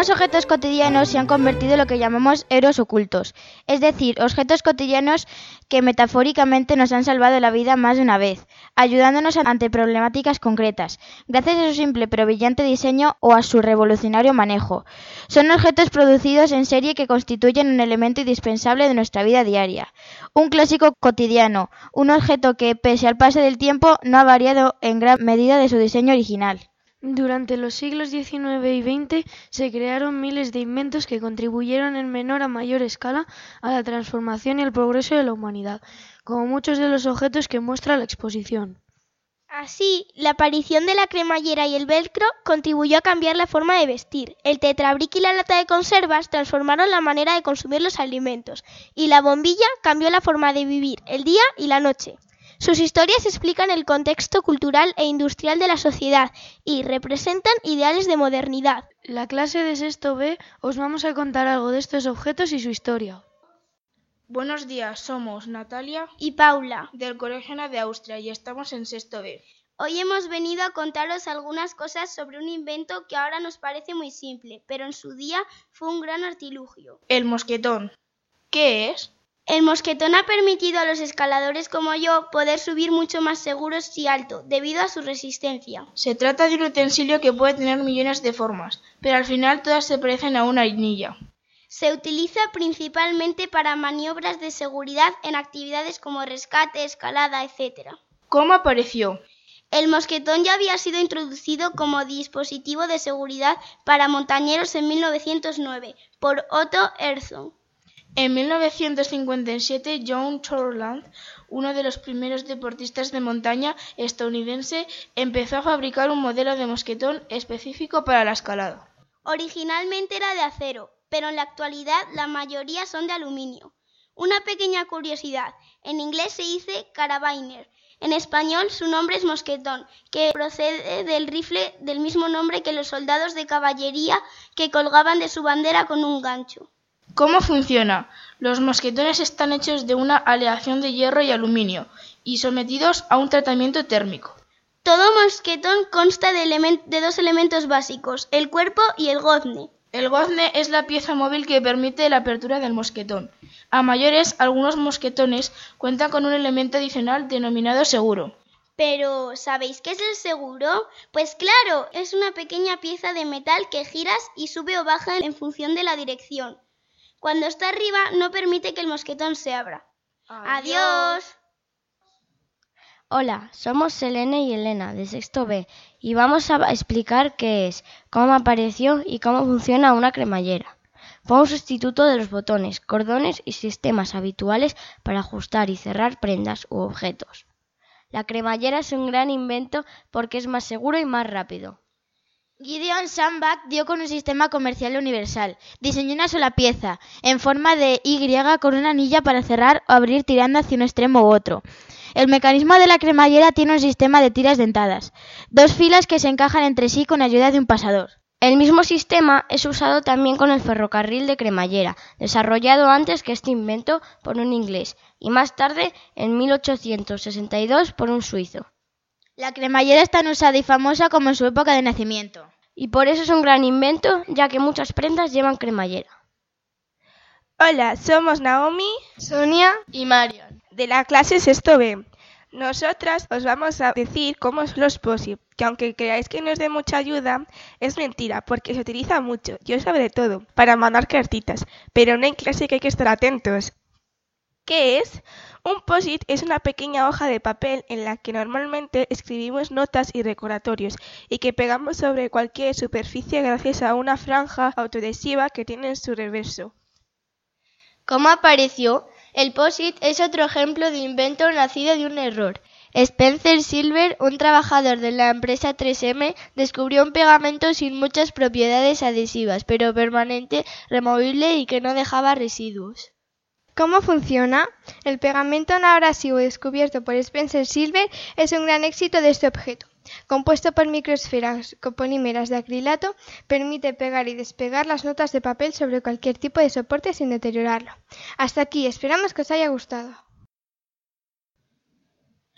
Algunos objetos cotidianos se han convertido en lo que llamamos héroes ocultos, es decir, objetos cotidianos que metafóricamente nos han salvado la vida más de una vez, ayudándonos ante problemáticas concretas, gracias a su simple pero brillante diseño o a su revolucionario manejo. Son objetos producidos en serie que constituyen un elemento indispensable de nuestra vida diaria. Un clásico cotidiano, un objeto que, pese al paso del tiempo, no ha variado en gran medida de su diseño original. Durante los siglos XIX y XX se crearon miles de inventos que contribuyeron en menor a mayor escala a la transformación y el progreso de la humanidad, como muchos de los objetos que muestra la exposición. Así, la aparición de la cremallera y el velcro contribuyó a cambiar la forma de vestir. El tetrabric y la lata de conservas transformaron la manera de consumir los alimentos, y la bombilla cambió la forma de vivir el día y la noche. Sus historias explican el contexto cultural e industrial de la sociedad y representan ideales de modernidad. La clase de sexto B os vamos a contar algo de estos objetos y su historia. Buenos días, somos Natalia y Paula del Colegio de Austria y estamos en sexto B. Hoy hemos venido a contaros algunas cosas sobre un invento que ahora nos parece muy simple, pero en su día fue un gran artilugio. El mosquetón. ¿Qué es? El mosquetón ha permitido a los escaladores como yo poder subir mucho más seguros y alto, debido a su resistencia. Se trata de un utensilio que puede tener millones de formas, pero al final todas se parecen a una anilla. Se utiliza principalmente para maniobras de seguridad en actividades como rescate, escalada, etc. ¿Cómo apareció? El mosquetón ya había sido introducido como dispositivo de seguridad para montañeros en 1909 por Otto Erzon. En 1957, John Torland, uno de los primeros deportistas de montaña estadounidense, empezó a fabricar un modelo de mosquetón específico para la escalada. Originalmente era de acero, pero en la actualidad la mayoría son de aluminio. Una pequeña curiosidad, en inglés se dice carabiner, en español su nombre es mosquetón, que procede del rifle del mismo nombre que los soldados de caballería que colgaban de su bandera con un gancho. ¿Cómo funciona? Los mosquetones están hechos de una aleación de hierro y aluminio y sometidos a un tratamiento térmico. Todo mosquetón consta de, de, dos elementos básicos, el cuerpo y el gozne. El gozne es la pieza móvil que permite la apertura del mosquetón. A mayores, algunos mosquetones cuentan con un elemento adicional denominado seguro. Pero, ¿sabéis qué es el seguro? Pues claro, es una pequeña pieza de metal que giras y sube o baja en función de la dirección. Cuando está arriba no permite que el mosquetón se abra. Adiós. Hola, somos Selene y Elena de Sexto B y vamos a explicar qué es, cómo apareció y cómo funciona una cremallera. Fue un sustituto de los botones, cordones y sistemas habituales para ajustar y cerrar prendas u objetos. La cremallera es un gran invento porque es más seguro y más rápido. Gideon Sandbach dio con un sistema comercial universal. Diseñó una sola pieza, en forma de Y con una anilla para cerrar o abrir tirando hacia un extremo u otro. El mecanismo de la cremallera tiene un sistema de tiras dentadas, dos filas que se encajan entre sí con ayuda de un pasador. El mismo sistema es usado también con el ferrocarril de cremallera, desarrollado antes que este invento por un inglés y más tarde, en 1862, por un suizo. La cremallera es tan usada y famosa como en su época de nacimiento. Y por eso es un gran invento, ya que muchas prendas llevan cremallera. Hola, somos Naomi, Sonia y Marion, de la clase Sexto B. Nosotras os vamos a decir cómo es los POSIT, que aunque creáis que no es de mucha ayuda, es mentira, porque se utiliza mucho, yo sobre todo, para mandar cartitas, pero no en clase que hay que estar atentos. ¿Qué es? Un POSIT es una pequeña hoja de papel en la que normalmente escribimos notas y recordatorios y que pegamos sobre cualquier superficie gracias a una franja autoadhesiva que tiene en su reverso. ¿Cómo apareció? El POSIT es otro ejemplo de invento nacido de un error. Spencer Silver, un trabajador de la empresa 3M, descubrió un pegamento sin muchas propiedades adhesivas, pero permanente, removible y que no dejaba residuos. ¿Cómo funciona? El pegamento no abrasivo descubierto por Spencer Silver es un gran éxito de este objeto. Compuesto por microesferas copolímeras de acrilato, permite pegar y despegar las notas de papel sobre cualquier tipo de soporte sin deteriorarlo. Hasta aquí, esperamos que os haya gustado.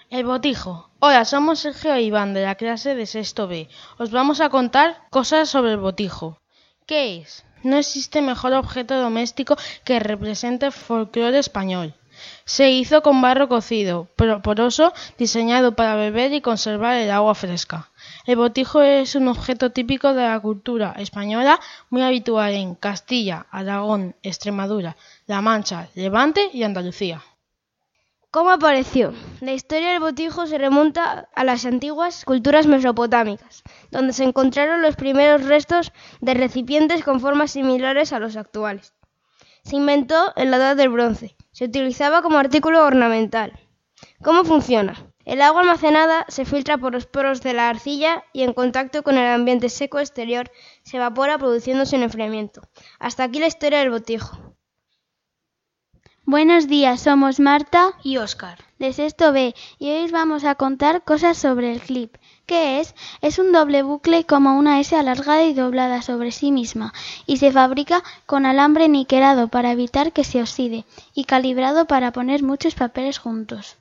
El botijo. Hola, somos Sergio e Iván de la clase de sexto B. Os vamos a contar cosas sobre el botijo. ¿Qué es? No existe mejor objeto doméstico que represente folclore español. Se hizo con barro cocido, poroso, diseñado para beber y conservar el agua fresca. El botijo es un objeto típico de la cultura española muy habitual en Castilla, Aragón, Extremadura, La Mancha, Levante y Andalucía. ¿Cómo apareció? La historia del botijo se remonta a las antiguas culturas mesopotámicas, donde se encontraron los primeros restos de recipientes con formas similares a los actuales. Se inventó en la Edad del Bronce. Se utilizaba como artículo ornamental. ¿Cómo funciona? El agua almacenada se filtra por los poros de la arcilla y en contacto con el ambiente seco exterior se evapora produciéndose un enfriamiento. Hasta aquí la historia del botijo. Buenos días, somos Marta y Oscar de Sexto B y hoy os vamos a contar cosas sobre el clip. ¿Qué es? Es un doble bucle como una S alargada y doblada sobre sí misma y se fabrica con alambre niquelado para evitar que se oxide y calibrado para poner muchos papeles juntos.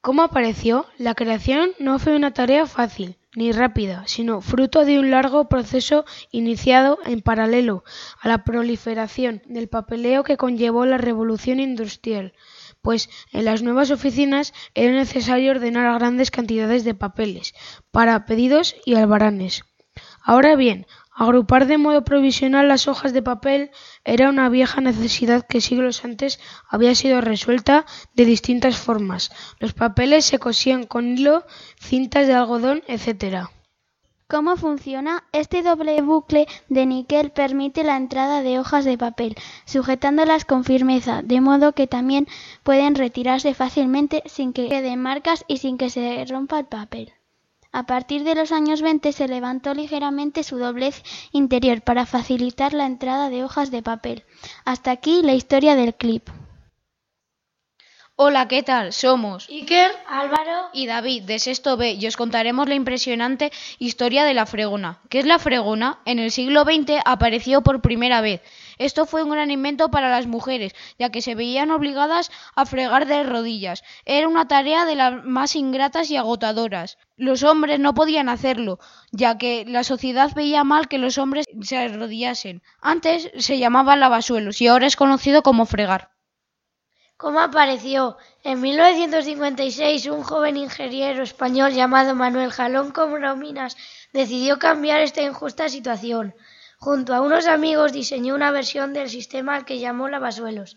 ¿Cómo apareció? La creación no fue una tarea fácil ni rápida, sino fruto de un largo proceso iniciado en paralelo a la proliferación del papeleo que conllevó la revolución industrial, pues en las nuevas oficinas era necesario ordenar grandes cantidades de papeles para pedidos y albaranes. Ahora bien, Agrupar de modo provisional las hojas de papel era una vieja necesidad que siglos antes había sido resuelta de distintas formas. Los papeles se cosían con hilo, cintas de algodón, etc. ¿Cómo funciona? Este doble bucle de níquel permite la entrada de hojas de papel, sujetándolas con firmeza, de modo que también pueden retirarse fácilmente sin que queden marcas y sin que se rompa el papel. A partir de los años 20 se levantó ligeramente su doblez interior para facilitar la entrada de hojas de papel. Hasta aquí la historia del clip. Hola, ¿qué tal? Somos Iker, Álvaro y David de Sexto B y os contaremos la impresionante historia de la fregona. ¿Qué es la fregona? En el siglo XX apareció por primera vez. Esto fue un gran invento para las mujeres, ya que se veían obligadas a fregar de rodillas. Era una tarea de las más ingratas y agotadoras. Los hombres no podían hacerlo, ya que la sociedad veía mal que los hombres se arrodillasen. Antes se llamaba lavasuelos y ahora es conocido como fregar. ¿Cómo apareció? En 1956 un joven ingeniero español llamado Manuel Jalón Corominas decidió cambiar esta injusta situación. Junto a unos amigos diseñó una versión del sistema que llamó lavasuelos.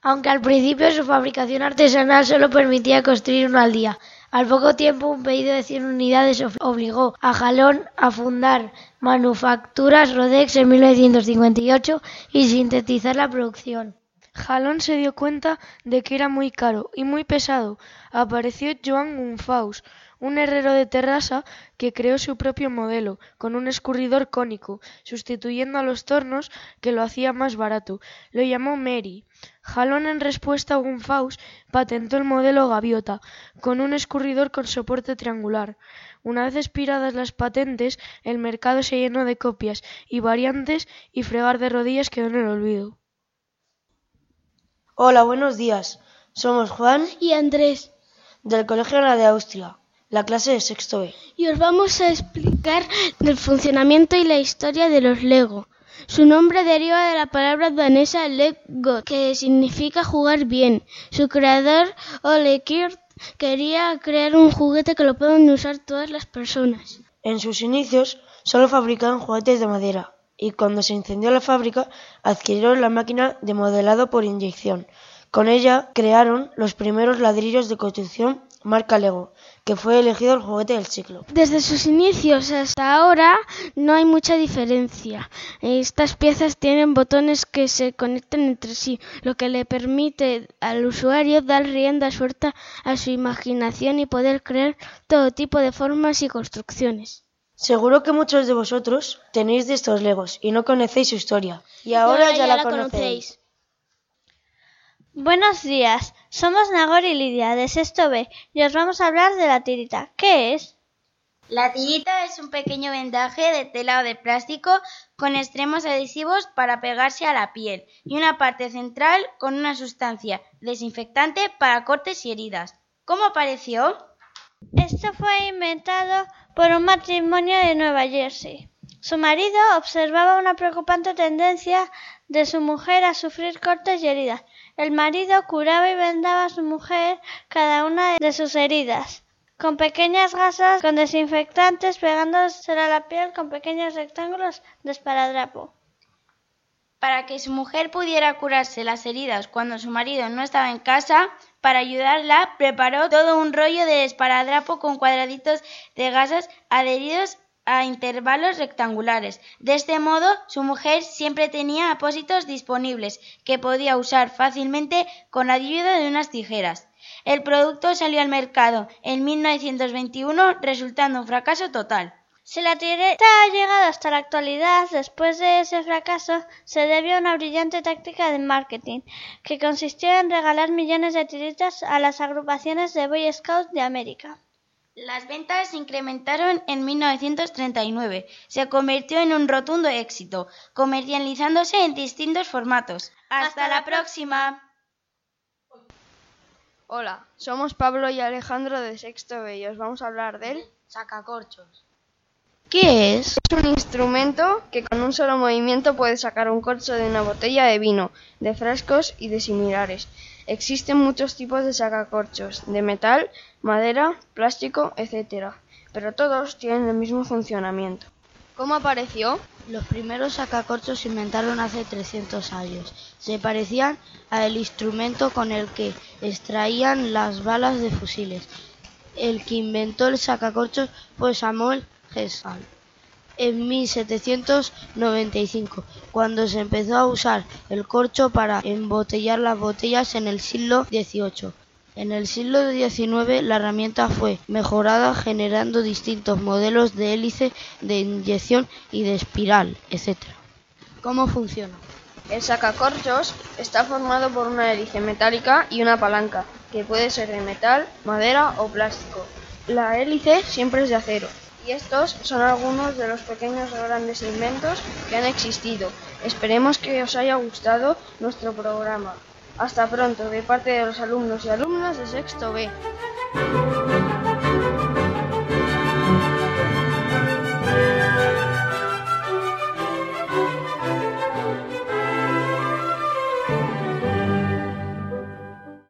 Aunque al principio su fabricación artesanal solo permitía construir uno al día, al poco tiempo un pedido de 100 unidades obligó a Jalón a fundar Manufacturas Rodex en 1958 y sintetizar la producción. Jalón se dio cuenta de que era muy caro y muy pesado. Apareció Joan Gunfaus, un herrero de terrasa que creó su propio modelo, con un escurridor cónico, sustituyendo a los tornos que lo hacía más barato. Lo llamó Mary. Jalón en respuesta a Gunfaus patentó el modelo Gaviota, con un escurridor con soporte triangular. Una vez expiradas las patentes, el mercado se llenó de copias y variantes y fregar de rodillas quedó en el olvido. Hola, buenos días. Somos Juan y Andrés del Colegio Ana de Austria, la clase de sexto B. Y os vamos a explicar el funcionamiento y la historia de los Lego. Su nombre deriva de la palabra danesa Lego, que significa jugar bien. Su creador, Ole Kirt, quería crear un juguete que lo puedan usar todas las personas. En sus inicios solo fabricaban juguetes de madera, y cuando se incendió la fábrica adquirieron la máquina de modelado por inyección. Con ella crearon los primeros ladrillos de construcción marca Lego, que fue elegido el juguete del siglo. Desde sus inicios hasta ahora no hay mucha diferencia. Estas piezas tienen botones que se conectan entre sí, lo que le permite al usuario dar rienda suelta a su imaginación y poder crear todo tipo de formas y construcciones. Seguro que muchos de vosotros tenéis de estos legos y no conocéis su historia. Y ahora, ya, la, conocéis. Buenos días, somos Nagor y Lidia de Sexto B y os vamos a hablar de la tirita. ¿Qué es? La tirita es un pequeño vendaje de tela o de plástico con extremos adhesivos para pegarse a la piel y una parte central con una sustancia desinfectante para cortes y heridas. ¿Cómo apareció? Esto fue inventado por un matrimonio de Nueva Jersey. Su marido observaba una preocupante tendencia de su mujer a sufrir cortes y heridas. El marido curaba y vendaba a su mujer cada una de sus heridas con pequeñas gasas con desinfectantes pegándose a la piel con pequeños rectángulos de esparadrapo. Para que su mujer pudiera curarse las heridas cuando su marido no estaba en casa, para ayudarla preparó todo un rollo de esparadrapo con cuadraditos de gasas adheridos a intervalos rectangulares. De este modo, su mujer siempre tenía apósitos disponibles que podía usar fácilmente con la ayuda de unas tijeras. El producto salió al mercado en 1921 resultando un fracaso total. Si la tireta ha llegado hasta la actualidad, después de ese fracaso, se debe a una brillante táctica de marketing, que consistió en regalar millones de tiritas a las agrupaciones de Boy Scouts de América. Las ventas se incrementaron en 1939. Se convirtió en un rotundo éxito, comercializándose en distintos formatos. ¡Hasta, la próxima! Hola, somos Pablo y Alejandro de Sexto B y os vamos a hablar del sacacorchos. ¿Qué es? Es un instrumento que con un solo movimiento puede sacar un corcho de una botella de vino, de frescos y de similares. Existen muchos tipos de sacacorchos, de metal, madera, plástico, etc. Pero todos tienen el mismo funcionamiento. ¿Cómo apareció? Los primeros sacacorchos se inventaron hace 300 años. Se parecían al instrumento con el que extraían las balas de fusiles. El que inventó el sacacorchos fue Samuel Gesal en 1795, cuando se empezó a usar el corcho para embotellar las botellas en el siglo XVIII. En el siglo XIX la herramienta fue mejorada generando distintos modelos de hélice, de inyección y de espiral, etc. ¿Cómo funciona? El sacacorchos está formado por una hélice metálica y una palanca, que puede ser de metal, madera o plástico. La hélice siempre es de acero. Y estos son algunos de los pequeños o grandes inventos que han existido. Esperemos que os haya gustado nuestro programa. Hasta pronto de parte de los alumnos y alumnas de sexto B.